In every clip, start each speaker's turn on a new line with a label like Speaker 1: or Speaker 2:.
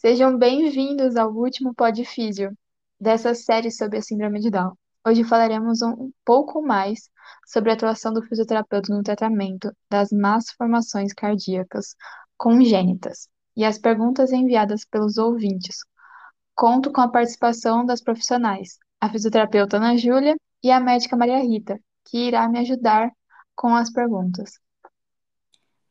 Speaker 1: Sejam bem-vindos ao último Podfísio dessa série sobre a Síndrome de Down. Hoje falaremos um pouco mais sobre a atuação do fisioterapeuta no tratamento das más formações cardíacas congênitas e as perguntas enviadas pelos ouvintes. Conto com a participação das profissionais, a fisioterapeuta Ana Júlia e a médica Maria Rita, que irá me ajudar com as perguntas.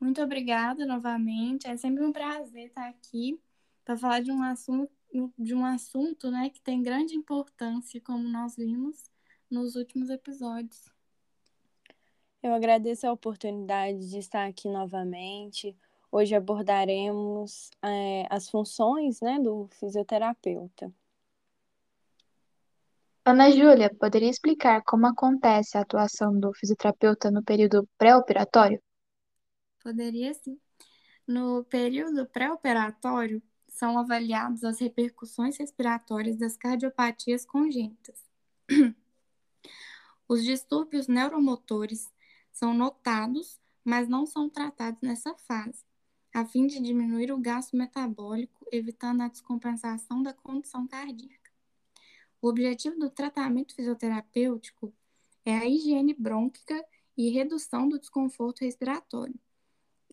Speaker 2: Muito obrigada novamente. É sempre um prazer estar aqui para falar de um assunto de um assunto, né, que tem grande importância, como nós vimos nos últimos episódios.
Speaker 3: Eu agradeço a oportunidade de estar aqui novamente. Hoje abordaremos é, as funções né, do fisioterapeuta.
Speaker 1: Ana Júlia, poderia explicar como acontece a atuação do fisioterapeuta no período pré-operatório?
Speaker 2: Poderia sim. No período pré-operatório, são avaliadas as repercussões respiratórias das cardiopatias congênitas. Os distúrbios neuromotores são notados, mas não são tratados nessa fase, a fim de diminuir o gasto metabólico, evitando a descompensação da condição cardíaca. O objetivo do tratamento fisioterapêutico é a higiene brônquica e redução do desconforto respiratório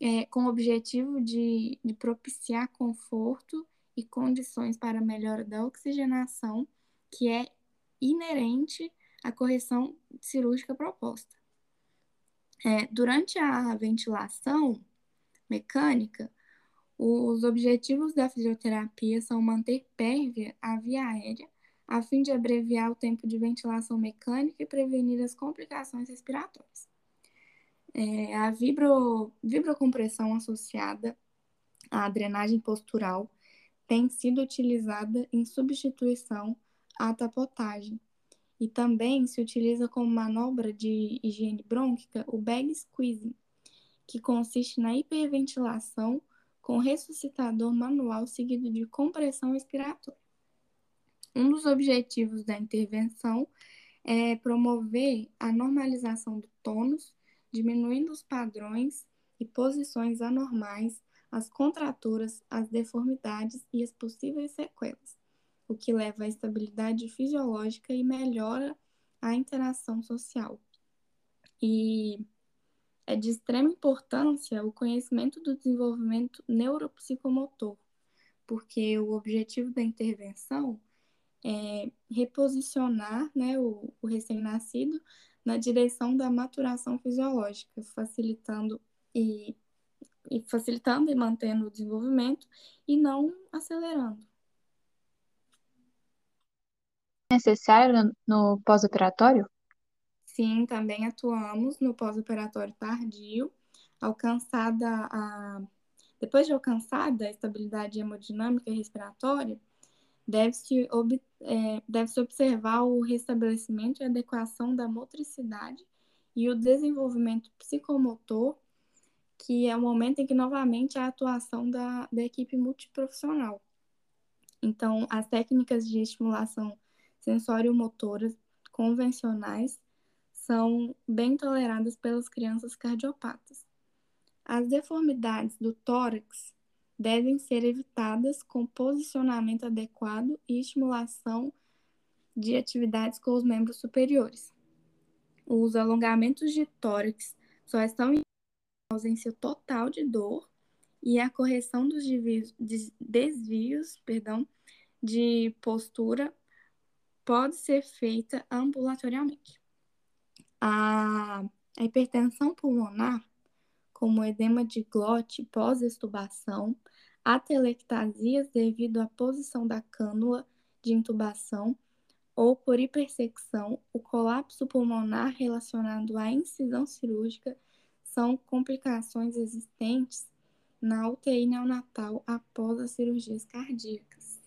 Speaker 2: é, com o objetivo de, de propiciar conforto e condições para a melhora da oxigenação, que é inerente à correção cirúrgica proposta. É, durante a ventilação mecânica, os objetivos da fisioterapia são manter pérvia a via aérea, a fim de abreviar o tempo de ventilação mecânica e prevenir as complicações respiratórias. É, a vibro, vibrocompressão associada à drenagem postural tem sido utilizada em substituição à tapotagem. E também se utiliza como manobra de higiene brônquica o bag squeezing, que consiste na hiperventilação com ressuscitador manual seguido de compressão respiratória. Um dos objetivos da intervenção é promover a normalização do tônus diminuindo os padrões e posições anormais, as contraturas, as deformidades e as possíveis sequelas, o que leva à estabilidade fisiológica e melhora a interação social. E é de extrema importância o conhecimento do desenvolvimento neuropsicomotor, porque o objetivo da intervenção é reposicionar né, o, o recém-nascido na direção da maturação fisiológica, facilitando e, e facilitando e mantendo o desenvolvimento e não acelerando.
Speaker 1: Necessário no pós-operatório?
Speaker 2: Sim, também atuamos no pós-operatório tardio, alcançada a depois de alcançada a estabilidade hemodinâmica e respiratória, deve-se é, deve observar o restabelecimento e adequação da motricidade e o desenvolvimento psicomotor, que é o momento em que novamente a atuação da, da equipe multiprofissional. Então, as técnicas de estimulação sensório-motoras convencionais são bem toleradas pelas crianças cardiopatas. As deformidades do tórax devem ser evitadas com posicionamento adequado e estimulação de atividades com os membros superiores. Os alongamentos de tórax só estão em ausência total de dor e a correção dos desvios, perdão, de postura pode ser feita ambulatorialmente. A, a hipertensão pulmonar como edema de glote pós-extubação, atelectasias devido à posição da cânula de intubação ou por hipersecção, o colapso pulmonar relacionado à incisão cirúrgica são complicações existentes na UTI neonatal após as cirurgias cardíacas.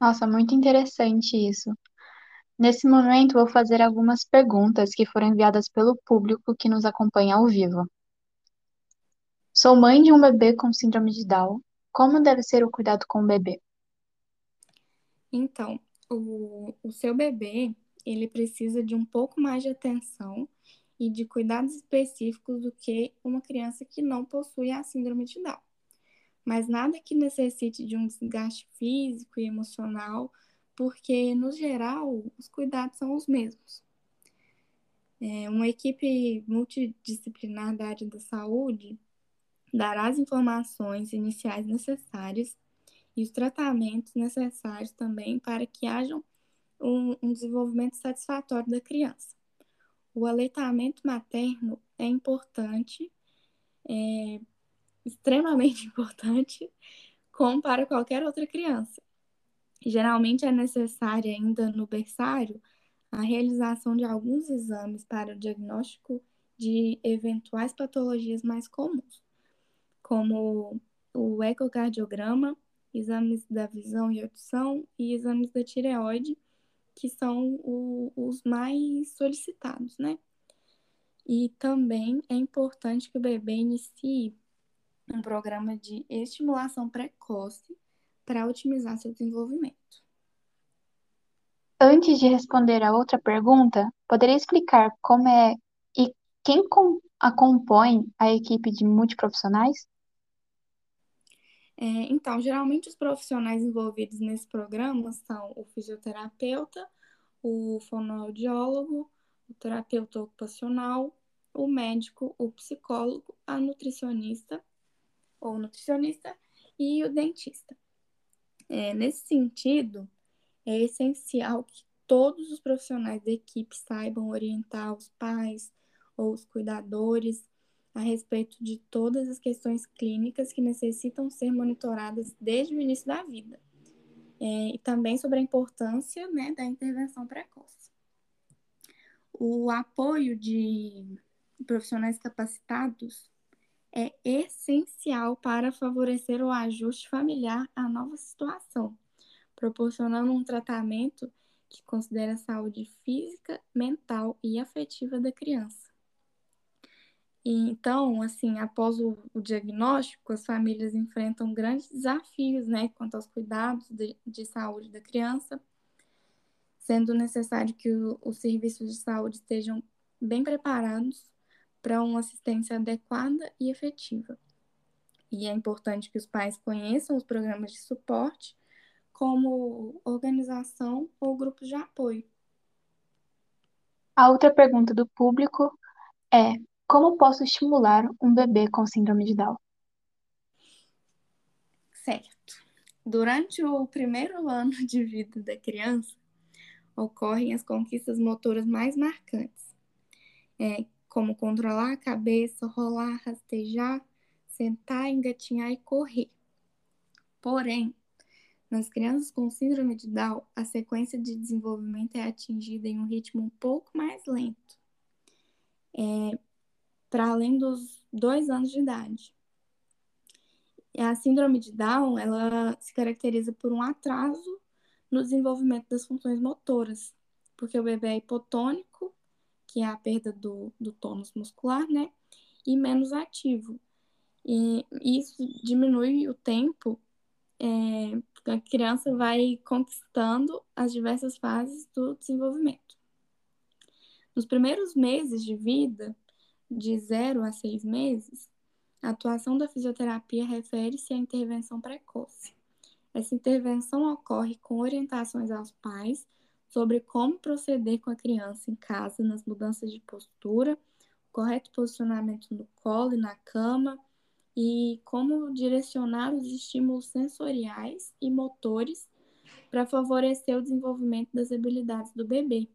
Speaker 1: Nossa, muito interessante isso. Nesse momento, vou fazer algumas perguntas que foram enviadas pelo público que nos acompanha ao vivo. Sou mãe de um bebê com síndrome de Down. Como deve ser o cuidado com o bebê?
Speaker 2: Então, o, o seu bebê, ele precisa de um pouco mais de atenção e de cuidados específicos do que uma criança que não possui a síndrome de Down. mas nada que necessite de um desgaste físico e emocional, porque, no geral, os cuidados são os mesmos. É, uma equipe multidisciplinar da área da saúde dará as informações iniciais necessárias e os tratamentos necessários também para que haja um, um desenvolvimento satisfatório da criança. O aleitamento materno é importante, é extremamente importante, como para qualquer outra criança. Geralmente é necessária ainda no berçário a realização de alguns exames para o diagnóstico de eventuais patologias mais comuns, como o ecocardiograma, exames da visão e audição e exames da tireoide, que são o, os mais solicitados, né? E também é importante que o bebê inicie um programa de estimulação precoce para otimizar seu desenvolvimento.
Speaker 1: Antes de responder a outra pergunta, poderia explicar como é e quem a compõe a equipe de multiprofissionais?
Speaker 2: É, então, geralmente os profissionais envolvidos nesse programa são o fisioterapeuta, o fonoaudiólogo, o terapeuta ocupacional, o médico, o psicólogo, a nutricionista ou nutricionista e o dentista. É, nesse sentido, é essencial que todos os profissionais da equipe saibam orientar os pais ou os cuidadores a respeito de todas as questões clínicas que necessitam ser monitoradas desde o início da vida. É, e também sobre a importância né, da intervenção precoce. O apoio de profissionais capacitados é essencial para favorecer o ajuste familiar à nova situação, proporcionando um tratamento que considera a saúde física, mental e afetiva da criança. E, então, assim, após o, o, diagnóstico, as famílias enfrentam grandes desafios, né, quanto aos cuidados de, de saúde da criança, sendo necessário que os serviços de saúde estejam bem preparados para uma assistência adequada e efetiva. E é importante que os pais conheçam os programas de suporte, como organização ou grupos de apoio.
Speaker 1: A outra pergunta do público é: como posso estimular um bebê com síndrome de Down?
Speaker 2: Certo. Durante o primeiro ano de vida da criança, ocorrem as conquistas motoras mais marcantes, é, como controlar a cabeça, rolar, rastejar, sentar, engatinhar e correr. Porém, nas crianças com síndrome de Down, a sequência de desenvolvimento é atingida em um ritmo um pouco mais lento. É, para além dos dois anos de idade. A síndrome de Down, ela se caracteriza por um atraso no desenvolvimento das funções motoras, porque o bebê é hipotônico, que é a perda do, do tônus muscular, né, e menos ativo. E isso diminui o tempo é, a criança vai conquistando as diversas fases do desenvolvimento. Nos primeiros meses de vida, de 0 a 6 meses, a atuação da fisioterapia refere-se à intervenção precoce. Essa intervenção ocorre com orientações aos pais sobre como proceder com a criança em casa nas mudanças de postura, correto posicionamento no colo e na cama e como direcionar os estímulos sensoriais e motores para favorecer o desenvolvimento das habilidades do bebê.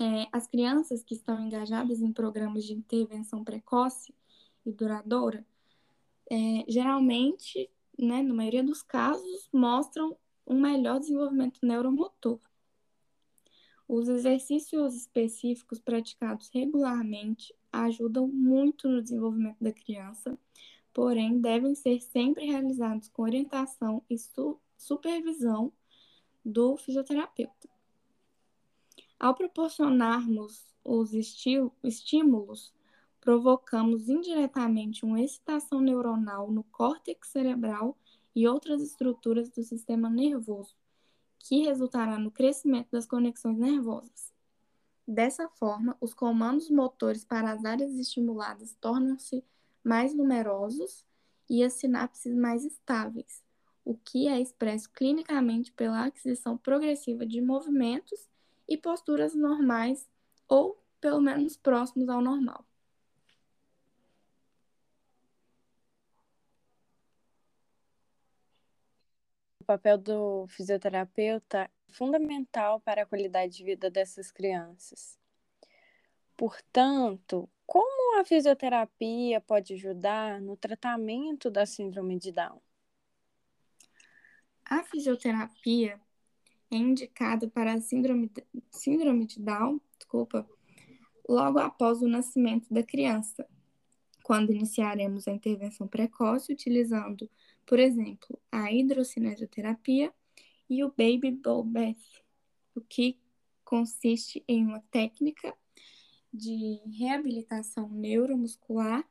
Speaker 2: É, as crianças que estão engajadas em programas de intervenção precoce e duradoura, é, geralmente, né, na maioria dos casos, mostram um melhor desenvolvimento neuromotor. Os exercícios específicos praticados regularmente ajudam muito no desenvolvimento da criança, porém devem ser sempre realizados com orientação e su supervisão do fisioterapeuta. Ao proporcionarmos os estímulos, provocamos indiretamente uma excitação neuronal no córtex cerebral e outras estruturas do sistema nervoso, que resultará no crescimento das conexões nervosas. Dessa forma, os comandos motores para as áreas estimuladas tornam-se mais numerosos e as sinapses mais estáveis, o que é expresso clinicamente pela aquisição progressiva de movimentos e posturas normais ou pelo menos próximos ao normal.
Speaker 3: Papel do fisioterapeuta é fundamental para a qualidade de vida dessas crianças. Portanto, como a fisioterapia pode ajudar no tratamento da síndrome de Down?
Speaker 2: A fisioterapia é indicada para a síndrome, síndrome de Down, desculpa, logo após o nascimento da criança, quando iniciaremos a intervenção precoce utilizando, por exemplo, a hidrocinesioterapia e o Baby Ball Bath, o que consiste em uma técnica de reabilitação neuromuscular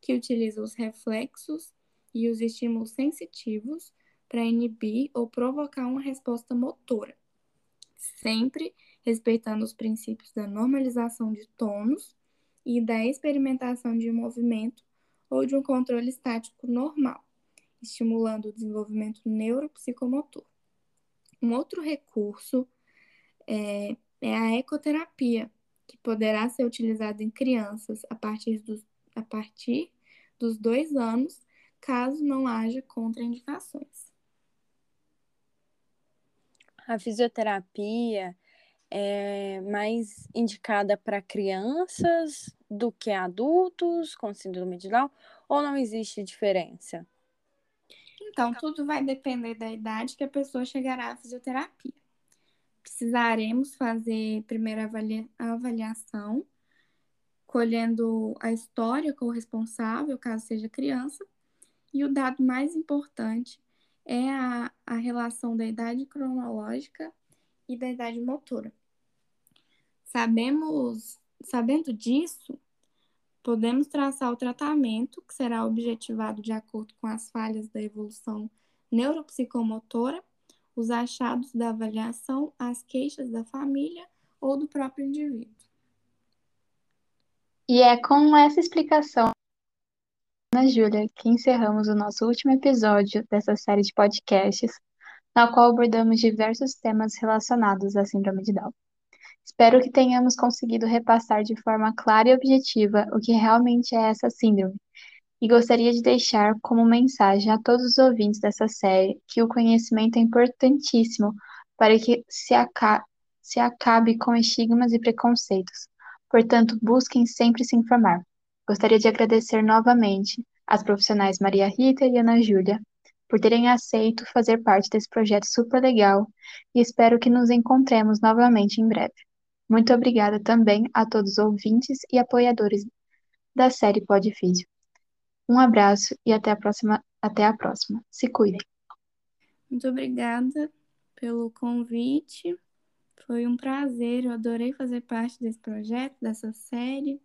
Speaker 2: que utiliza os reflexos e os estímulos sensitivos para inibir ou provocar uma resposta motora, sempre respeitando os princípios da normalização de tônus e da experimentação de um movimento ou de um controle estático normal, estimulando o desenvolvimento neuropsicomotor. Um outro recurso é, é a ecoterapia, que poderá ser utilizada em crianças a partir dos, a partir dos dois anos, caso não haja contraindicações.
Speaker 3: A fisioterapia é mais indicada para crianças do que adultos com síndrome de Down ou não existe diferença?
Speaker 2: Então, tudo vai depender da idade que a pessoa chegará à fisioterapia. Precisaremos fazer primeiro avalia a avaliação, colhendo a história corresponsável, caso seja criança, e o dado mais importante é a, a relação da idade cronológica e da idade motora. Sabemos, sabendo disso, podemos traçar o tratamento que será objetivado de acordo com as falhas da evolução neuropsicomotora, os achados da avaliação, as queixas da família ou do próprio indivíduo.
Speaker 1: E é com essa explicação Ana Júlia, que encerramos o nosso último episódio dessa série de podcasts, na qual abordamos diversos temas relacionados à Síndrome de Down. Espero que tenhamos conseguido repassar de forma clara e objetiva o que realmente é essa síndrome, e gostaria de deixar como mensagem a todos os ouvintes dessa série que o conhecimento é importantíssimo para que se, aca se acabe com estigmas e preconceitos. Portanto, busquem sempre se informar. Gostaria de agradecer novamente às profissionais Maria Rita e Ana Júlia por terem aceito fazer parte desse projeto super legal e espero que nos encontremos novamente em breve. Muito obrigada também a todos os ouvintes e apoiadores da série Podfísio. Um abraço e até a próxima. Até a próxima. Se cuidem.
Speaker 2: Muito obrigada pelo convite. Foi um prazer, eu adorei fazer parte desse projeto, dessa série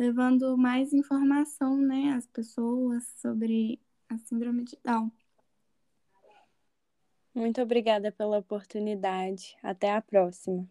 Speaker 2: levando mais informação, né, às pessoas sobre a síndrome de Down.
Speaker 3: Muito obrigada pela oportunidade. Até a próxima.